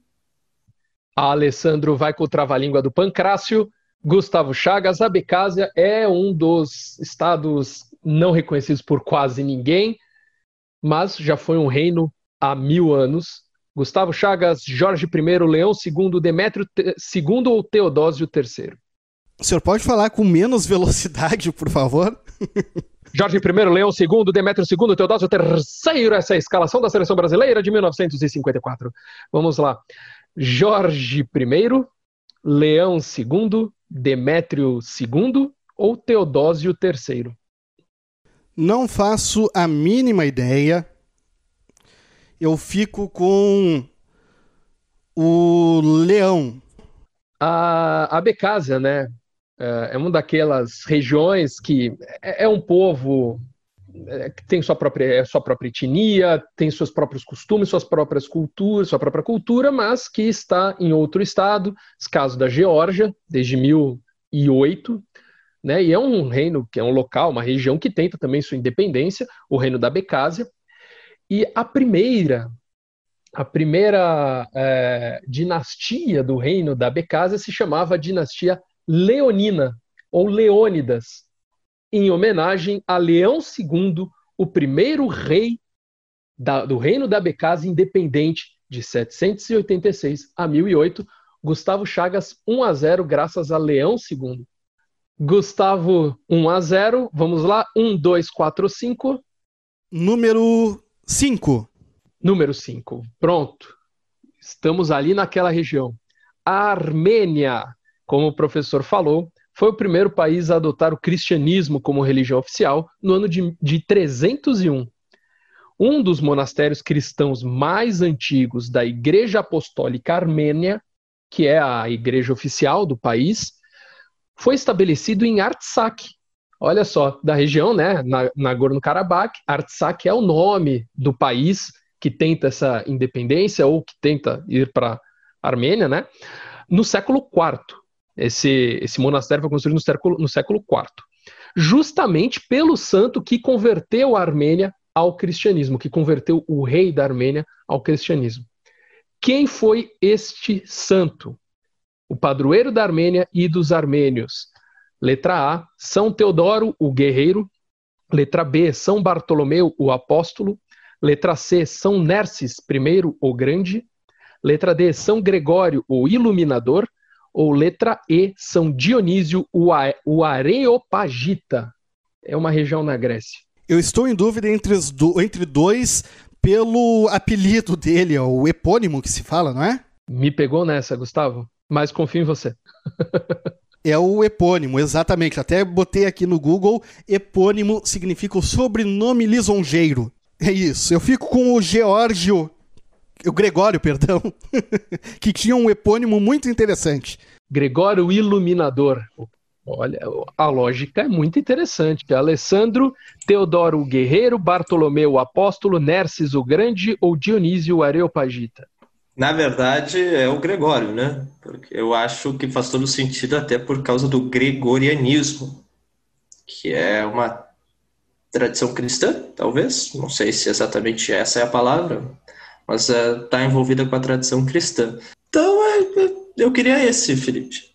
Alessandro vai com o trava-língua do Pancrácio. Gustavo Chagas, a Becásia é um dos estados não reconhecidos por quase ninguém, mas já foi um reino há mil anos. Gustavo Chagas, Jorge I, Leão II, Demétrio II ou Teodósio III? O senhor pode falar com menos velocidade, por favor? Jorge I, Leão II, Demétrio II, Teodósio III. Essa é a escalação da seleção brasileira de 1954. Vamos lá. Jorge I, Leão II, Demétrio II ou Teodósio III? Não faço a mínima ideia. Eu fico com o Leão. A, a Becásia, né? É, é uma daquelas regiões que é, é um povo é, que tem sua própria, sua própria etnia, tem seus próprios costumes, suas próprias culturas, sua própria cultura, mas que está em outro estado, caso da Geórgia, desde 1008, né? E é um reino que é um local, uma região que tenta também sua independência, o reino da Becásia. E a primeira, a primeira é, dinastia do reino da Becásia se chamava dinastia Leonina, ou Leônidas, em homenagem a Leão II, o primeiro rei da, do reino da Becasa independente de 786 a 1008. Gustavo Chagas 1 a 0 graças a Leão II. Gustavo 1 a 0, vamos lá, 1 2 4 5. Número 5. Número 5. Pronto. Estamos ali naquela região. Armênia como o professor falou, foi o primeiro país a adotar o cristianismo como religião oficial no ano de, de 301. Um dos monastérios cristãos mais antigos da Igreja Apostólica Armênia, que é a igreja oficial do país, foi estabelecido em Artsakh. Olha só, da região, né, na Nagorno-Karabakh, Artsakh é o nome do país que tenta essa independência ou que tenta ir para a Armênia, né? No século IV. Esse, esse monastério foi construído no século, no século IV, justamente pelo santo que converteu a Armênia ao cristianismo, que converteu o rei da Armênia ao cristianismo. Quem foi este santo? O padroeiro da Armênia e dos armênios. Letra A, São Teodoro, o guerreiro. Letra B, São Bartolomeu, o apóstolo. Letra C, São Nerses I, o grande. Letra D, São Gregório, o iluminador ou letra E, São Dionísio, o Areopagita. É uma região na Grécia. Eu estou em dúvida entre, do, entre dois pelo apelido dele, o epônimo que se fala, não é? Me pegou nessa, Gustavo, mas confio em você. É o epônimo, exatamente. Até botei aqui no Google. Epônimo significa o sobrenome lisonjeiro. É isso. Eu fico com o Geórgio o Gregório, perdão, que tinha um epônimo muito interessante. Gregório Iluminador. Olha, a lógica é muito interessante. Alessandro, Teodoro o Guerreiro, Bartolomeu o Apóstolo, Nerses o Grande ou Dionísio o Areopagita? Na verdade, é o Gregório, né? Porque eu acho que faz todo sentido até por causa do gregorianismo, que é uma tradição cristã, talvez. Não sei se exatamente essa é a palavra, mas está é, envolvida com a tradição cristã. Então, é, é, eu queria esse, Felipe.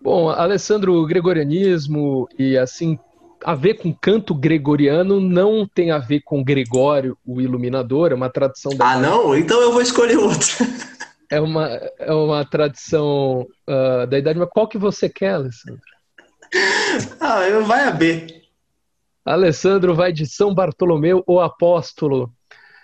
Bom, Alessandro, o gregorianismo e assim a ver com canto gregoriano não tem a ver com Gregório, o iluminador, é uma tradição da Ah, não? Então eu vou escolher outro. é uma, é uma tradição uh, da idade, mas qual que você quer, Alessandro? Ah, eu vai a B. Alessandro vai de São Bartolomeu, o apóstolo.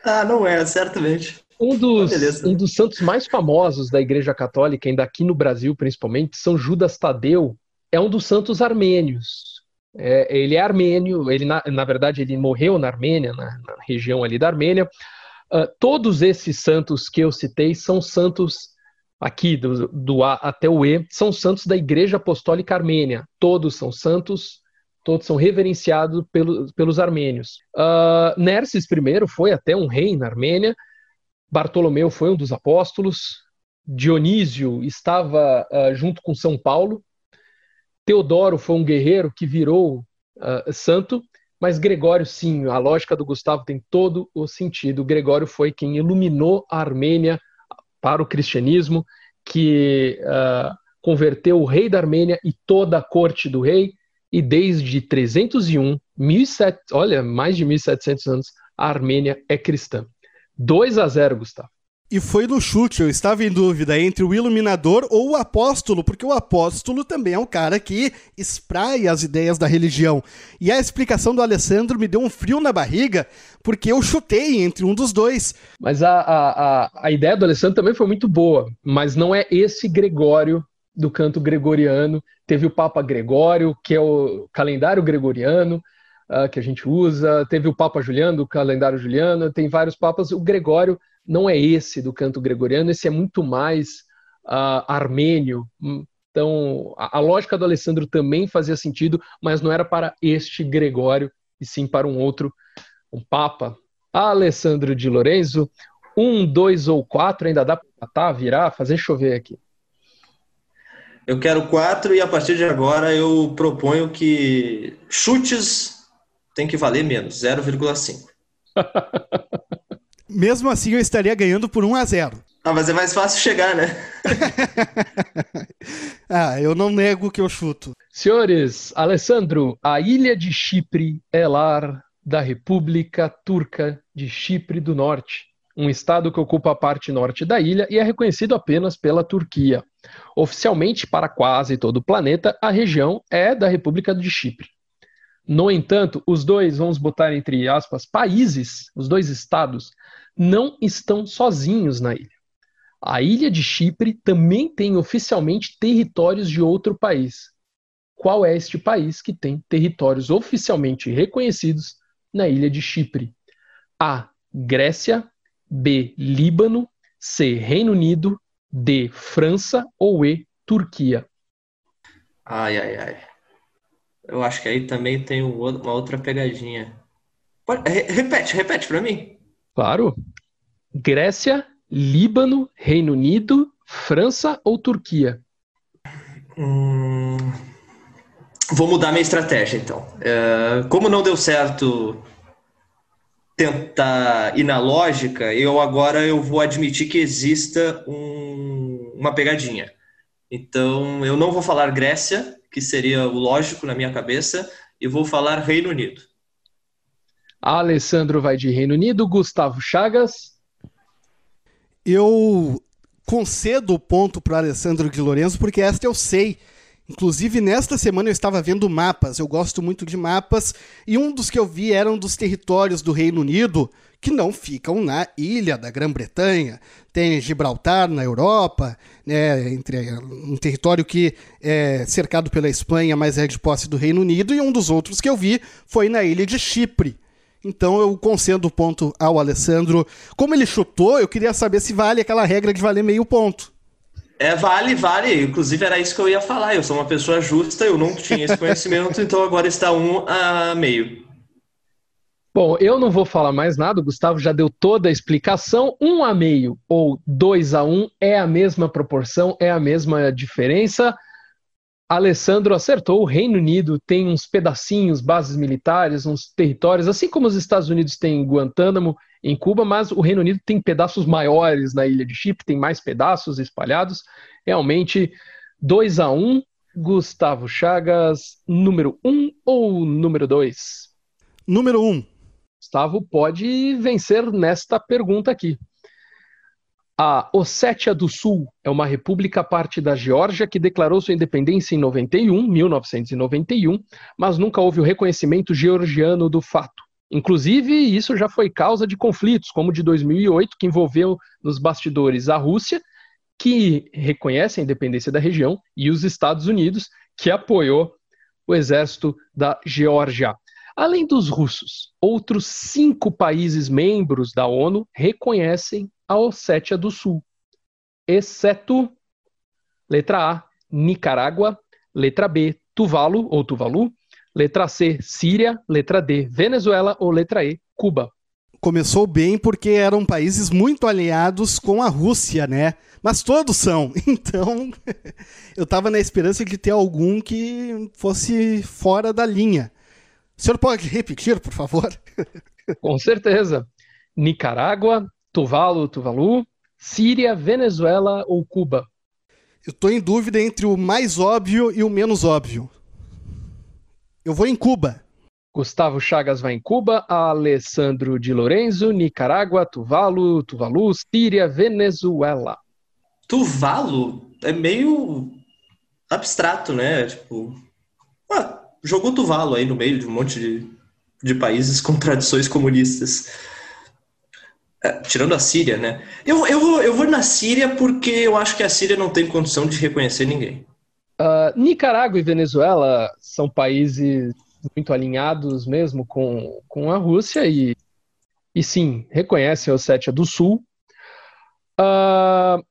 Ah, não é, certamente. Um dos, um dos santos mais famosos da Igreja Católica, ainda aqui no Brasil principalmente, São Judas Tadeu, é um dos santos armênios. É, ele é armênio, ele na, na, verdade ele morreu na Armênia, na, na região ali da Armênia. Uh, todos esses santos que eu citei são santos aqui do, do A até o E, são santos da Igreja Apostólica Armênia. Todos são santos, todos são reverenciados pelo, pelos armênios. Uh, Nerses I foi até um rei na Armênia, Bartolomeu foi um dos apóstolos, Dionísio estava uh, junto com São Paulo, Teodoro foi um guerreiro que virou uh, santo, mas Gregório, sim, a lógica do Gustavo tem todo o sentido. Gregório foi quem iluminou a Armênia para o cristianismo, que uh, converteu o rei da Armênia e toda a corte do rei, e desde 301, 1700, olha, mais de 1700 anos, a Armênia é cristã. 2 a 0 Gustavo. E foi no chute, eu estava em dúvida entre o iluminador ou o apóstolo, porque o apóstolo também é um cara que espraia as ideias da religião. E a explicação do Alessandro me deu um frio na barriga, porque eu chutei entre um dos dois. Mas a, a, a, a ideia do Alessandro também foi muito boa, mas não é esse Gregório do canto gregoriano. Teve o Papa Gregório, que é o calendário gregoriano, uh, que a gente usa, teve o Papa Juliano, o calendário juliano, tem vários papas. O Gregório não é esse do canto gregoriano, esse é muito mais uh, armênio. Então, a, a lógica do Alessandro também fazia sentido, mas não era para este Gregório, e sim para um outro, um Papa. Alessandro de Lorenzo, um, dois ou quatro, ainda dá para virar, fazer chover aqui. Eu quero quatro e a partir de agora eu proponho que chutes tem que valer menos, 0,5. Mesmo assim, eu estaria ganhando por 1 a 0. Ah, mas é mais fácil chegar, né? ah, eu não nego que eu chuto. Senhores, Alessandro, a ilha de Chipre é lar da República Turca de Chipre do Norte, um estado que ocupa a parte norte da ilha e é reconhecido apenas pela Turquia. Oficialmente, para quase todo o planeta, a região é da República de Chipre. No entanto, os dois, vamos botar entre aspas, países, os dois estados, não estão sozinhos na ilha. A ilha de Chipre também tem oficialmente territórios de outro país. Qual é este país que tem territórios oficialmente reconhecidos na ilha de Chipre? A. Grécia, B. Líbano, C. Reino Unido, D. França ou E. Turquia. Ai, ai, ai. Eu acho que aí também tem uma outra pegadinha. Pode, repete, repete para mim. Claro. Grécia, Líbano, Reino Unido, França ou Turquia? Hum, vou mudar minha estratégia, então. É, como não deu certo tentar ir na lógica, eu agora eu vou admitir que exista um, uma pegadinha. Então, eu não vou falar Grécia, que seria o lógico na minha cabeça, e vou falar Reino Unido. Alessandro vai de Reino Unido, Gustavo Chagas. Eu concedo o ponto para Alessandro de Lourenço, porque esta eu sei. Inclusive, nesta semana eu estava vendo mapas, eu gosto muito de mapas, e um dos que eu vi eram dos territórios do Reino Unido, que não ficam na ilha da Grã-Bretanha. Tem Gibraltar na Europa, né, entre um território que é cercado pela Espanha, mas é de posse do Reino Unido, e um dos outros que eu vi foi na ilha de Chipre. Então eu concendo o ponto ao Alessandro. Como ele chutou, eu queria saber se vale aquela regra de valer meio ponto. É, vale, vale. Inclusive era isso que eu ia falar. Eu sou uma pessoa justa, eu não tinha esse conhecimento, então agora está um a meio. Bom, eu não vou falar mais nada, o Gustavo já deu toda a explicação. Um a meio ou dois a um é a mesma proporção, é a mesma diferença. Alessandro acertou, o Reino Unido tem uns pedacinhos, bases militares, uns territórios, assim como os Estados Unidos têm Guantánamo em Cuba, mas o Reino Unido tem pedaços maiores na ilha de Chipre, tem mais pedaços espalhados. Realmente, 2 a 1 um, Gustavo Chagas, número 1 um ou número 2? Número 1. Um. Gustavo pode vencer nesta pergunta aqui. A Ossétia do Sul é uma república parte da Geórgia que declarou sua independência em 91, 1991, mas nunca houve o reconhecimento georgiano do fato. Inclusive, isso já foi causa de conflitos, como de 2008, que envolveu nos bastidores a Rússia, que reconhece a independência da região, e os Estados Unidos, que apoiou o exército da Geórgia. Além dos russos, outros cinco países membros da ONU reconhecem a Ossétia do Sul, exceto letra A, Nicarágua, letra B, Tuvalu ou Tuvalu, letra C, Síria, letra D, Venezuela ou letra E, Cuba. Começou bem porque eram países muito aliados com a Rússia, né? Mas todos são. Então, eu estava na esperança de ter algum que fosse fora da linha. O senhor pode repetir, por favor? Com certeza. Nicarágua, Tuvalu, Tuvalu, Síria, Venezuela ou Cuba? Eu estou em dúvida entre o mais óbvio e o menos óbvio. Eu vou em Cuba. Gustavo Chagas vai em Cuba, Alessandro de Lorenzo, Nicarágua, Tuvalu, Tuvalu, Síria, Venezuela. Tuvalu é meio abstrato, né? Tipo, ah, jogou Tuvalu aí no meio de um monte de, de países com tradições comunistas. É, tirando a Síria, né? Eu, eu, vou, eu vou na Síria porque eu acho que a Síria não tem condição de reconhecer ninguém. Uh, Nicarágua e Venezuela são países muito alinhados mesmo com, com a Rússia e, e sim, reconhecem a Ossétia do Sul. Uh,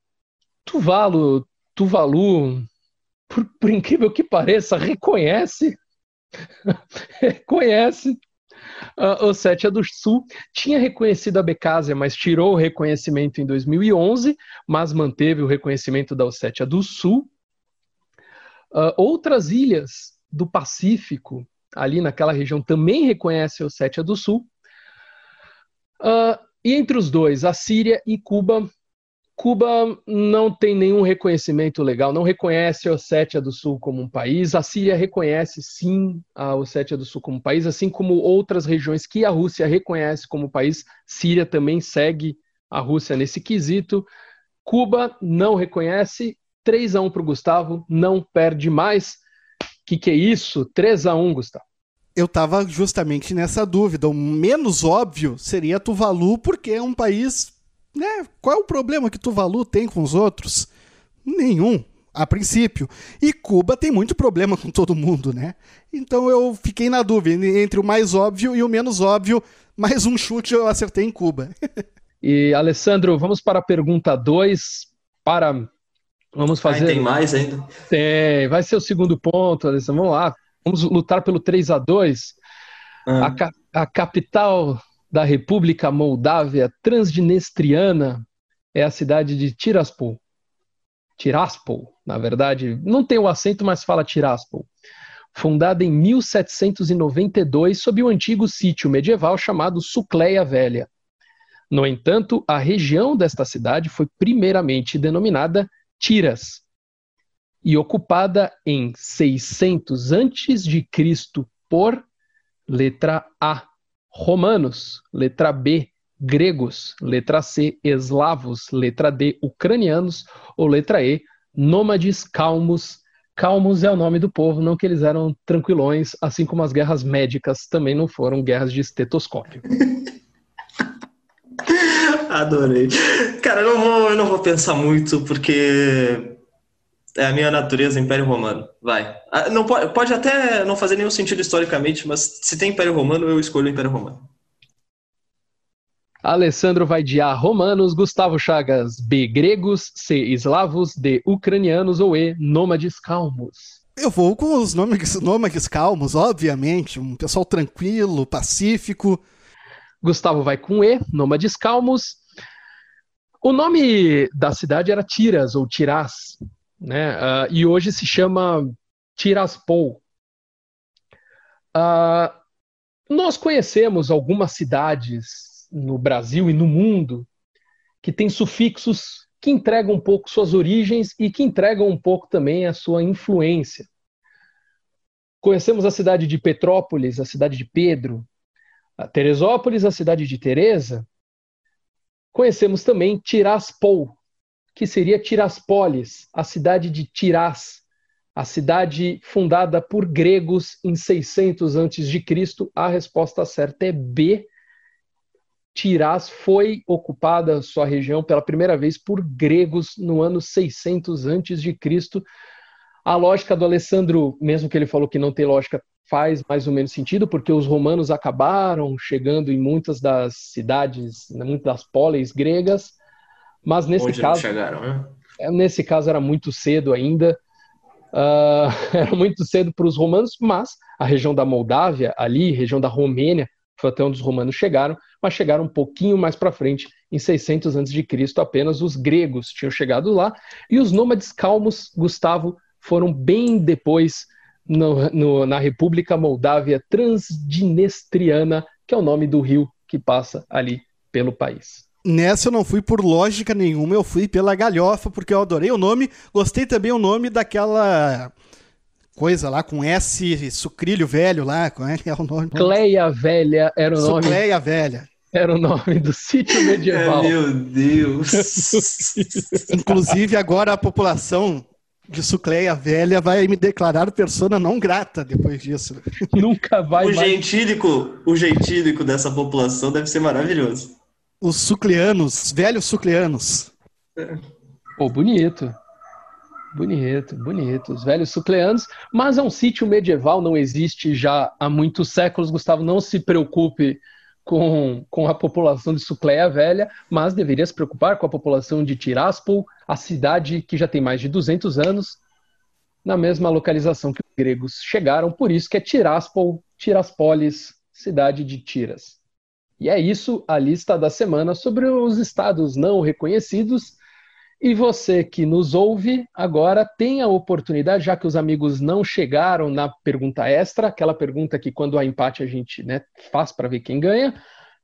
Tuvalu, Tuvalu, por, por incrível que pareça, reconhece reconhece a Ossétia do Sul. Tinha reconhecido a Becásia, mas tirou o reconhecimento em 2011, mas manteve o reconhecimento da Ossétia do Sul. Uh, outras ilhas do Pacífico, ali naquela região, também reconhecem a Ossétia do Sul. Uh, e entre os dois, a Síria e Cuba Cuba não tem nenhum reconhecimento legal, não reconhece a Ossétia do Sul como um país. A Síria reconhece sim a Ossétia do Sul como um país, assim como outras regiões que a Rússia reconhece como país. Síria também segue a Rússia nesse quesito. Cuba não reconhece. 3 a 1 para o Gustavo, não perde mais. O que, que é isso? 3 a 1 Gustavo. Eu estava justamente nessa dúvida. O menos óbvio seria Tuvalu, porque é um país né? Qual é o problema que Tuvalu tem com os outros? Nenhum, a princípio. E Cuba tem muito problema com todo mundo, né? Então eu fiquei na dúvida entre o mais óbvio e o menos óbvio. Mais um chute eu acertei em Cuba. e Alessandro, vamos para a pergunta 2 para vamos fazer tem mais ainda. Tem, vai ser o segundo ponto, Alessandro. Vamos lá. Vamos lutar pelo 3 a 2. Ah. A, a capital da República Moldávia Transdnestriana é a cidade de Tiraspol. Tiraspol, na verdade, não tem o acento, mas fala Tiraspol. Fundada em 1792 sob o antigo sítio medieval chamado Sucleia Velha. No entanto, a região desta cidade foi primeiramente denominada Tiras e ocupada em 600 a.C. por letra A romanos, letra B, gregos, letra C, eslavos, letra D, ucranianos ou letra E, nômades calmos. Calmos é o nome do povo, não que eles eram tranquilões, assim como as guerras médicas também não foram guerras de estetoscópio. Adorei. Cara, eu não vou, eu não vou pensar muito, porque é a minha natureza, Império Romano. Vai. Ah, não pode, pode até não fazer nenhum sentido historicamente, mas se tem Império Romano, eu escolho o Império Romano. Alessandro vai de A, romanos, Gustavo Chagas, B, gregos, C, eslavos, D, ucranianos ou E, nômades calmos. Eu vou com os nômades, nômades calmos, obviamente, um pessoal tranquilo, pacífico. Gustavo vai com E, nômades calmos. O nome da cidade era Tiras ou Tirás, né? Uh, e hoje se chama Tiraspol. Uh, nós conhecemos algumas cidades no Brasil e no mundo que tem sufixos que entregam um pouco suas origens e que entregam um pouco também a sua influência. Conhecemos a cidade de Petrópolis, a cidade de Pedro, a Teresópolis, a cidade de Teresa. Conhecemos também Tiraspol, que seria Tiraspolis, a cidade de Tirás, a cidade fundada por gregos em 600 a.C. A resposta certa é B, Tirás foi ocupada sua região pela primeira vez por gregos no ano 600 antes de Cristo. A lógica do Alessandro, mesmo que ele falou que não tem lógica, faz mais ou menos sentido, porque os romanos acabaram chegando em muitas das cidades, né, muitas das polis gregas, mas nesse Onde caso, chegaram, né? É, nesse caso era muito cedo ainda. Uh, era muito cedo para os romanos, mas a região da Moldávia, ali, região da Romênia, foi até onde os romanos chegaram, mas chegaram um pouquinho mais para frente, em 600 a.C., apenas os gregos tinham chegado lá, e os nômades calmos, Gustavo, foram bem depois no, no, na República Moldávia Transdnestriana, que é o nome do rio que passa ali pelo país. Nessa eu não fui por lógica nenhuma, eu fui pela galhofa, porque eu adorei o nome. Gostei também o nome daquela coisa lá com S, sucrilho velho lá, qual é, é o nome? Cleia Velha era o nome. Cleia Velha era o nome do sítio medieval. Meu Deus! Inclusive, agora a população de Sucleia Velha vai me declarar persona não grata depois disso. Nunca vai o mais. Gentílico, o gentílico dessa população deve ser maravilhoso. Os sucleanos, velhos sucleanos. Pô, bonito. Bonito, bonito. Os velhos sucleanos, mas é um sítio medieval, não existe já há muitos séculos. Gustavo, não se preocupe com, com a população de Sucleia Velha, mas deveria se preocupar com a população de Tiraspol, a cidade que já tem mais de 200 anos, na mesma localização que os gregos chegaram, por isso que é Tiraspol, Tiraspolis, cidade de Tiras. E é isso a lista da semana sobre os estados não reconhecidos e você que nos ouve agora tem a oportunidade, já que os amigos não chegaram na pergunta extra, aquela pergunta que quando há empate a gente né, faz para ver quem ganha.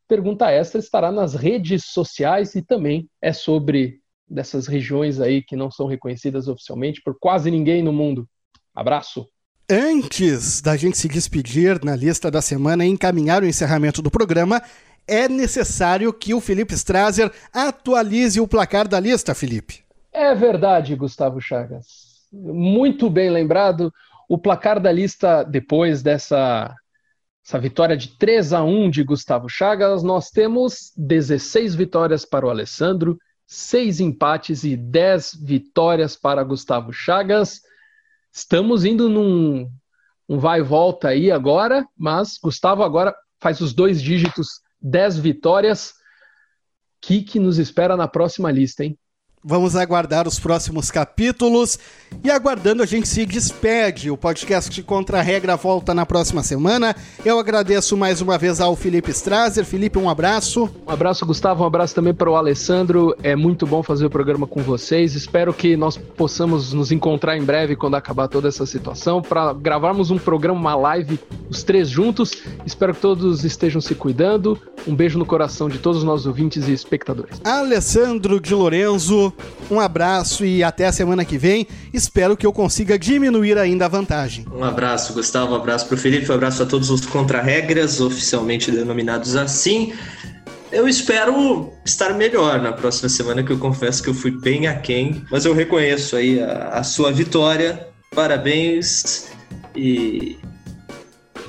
Pergunta extra estará nas redes sociais e também é sobre dessas regiões aí que não são reconhecidas oficialmente por quase ninguém no mundo. Abraço! Antes da gente se despedir na lista da semana e encaminhar o encerramento do programa, é necessário que o Felipe Strasser atualize o placar da lista, Felipe. É verdade, Gustavo Chagas. Muito bem lembrado. O placar da lista, depois dessa essa vitória de 3 a 1 de Gustavo Chagas, nós temos 16 vitórias para o Alessandro, 6 empates e 10 vitórias para Gustavo Chagas. Estamos indo num um vai e volta aí agora, mas Gustavo agora faz os dois dígitos 10 vitórias. O que, que nos espera na próxima lista, hein? Vamos aguardar os próximos capítulos e aguardando a gente se despede. O podcast Contra a Regra volta na próxima semana. Eu agradeço mais uma vez ao Felipe Strasser. Felipe, um abraço. Um abraço, Gustavo. Um abraço também para o Alessandro. É muito bom fazer o programa com vocês. Espero que nós possamos nos encontrar em breve quando acabar toda essa situação para gravarmos um programa, uma live, os três juntos. Espero que todos estejam se cuidando. Um beijo no coração de todos os nossos ouvintes e espectadores. Alessandro de Lorenzo um abraço e até a semana que vem. Espero que eu consiga diminuir ainda a vantagem. Um abraço, Gustavo. Um abraço para o Felipe. Um abraço a todos os contra-regras, oficialmente denominados assim. Eu espero estar melhor na próxima semana, que eu confesso que eu fui bem aquém, mas eu reconheço aí a, a sua vitória. Parabéns e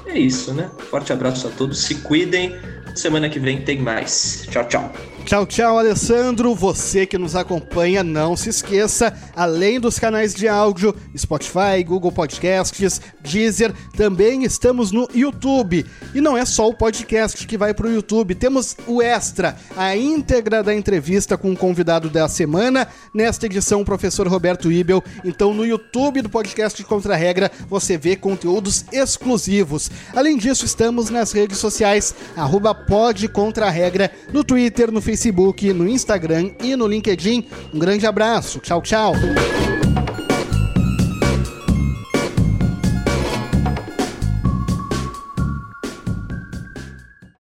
é isso, né? Forte abraço a todos, se cuidem. Semana que vem tem mais. Tchau, tchau. Tchau, tchau, Alessandro. Você que nos acompanha, não se esqueça, além dos canais de áudio, Spotify, Google Podcasts, Deezer, também estamos no YouTube. E não é só o podcast que vai para o YouTube, temos o Extra, a íntegra da entrevista com o convidado da semana. Nesta edição, o professor Roberto Ibel. Então, no YouTube do podcast Contra a Regra, você vê conteúdos exclusivos. Além disso, estamos nas redes sociais, arroba Regra, no Twitter, no Facebook Facebook, no Instagram e no LinkedIn. Um grande abraço. Tchau, tchau.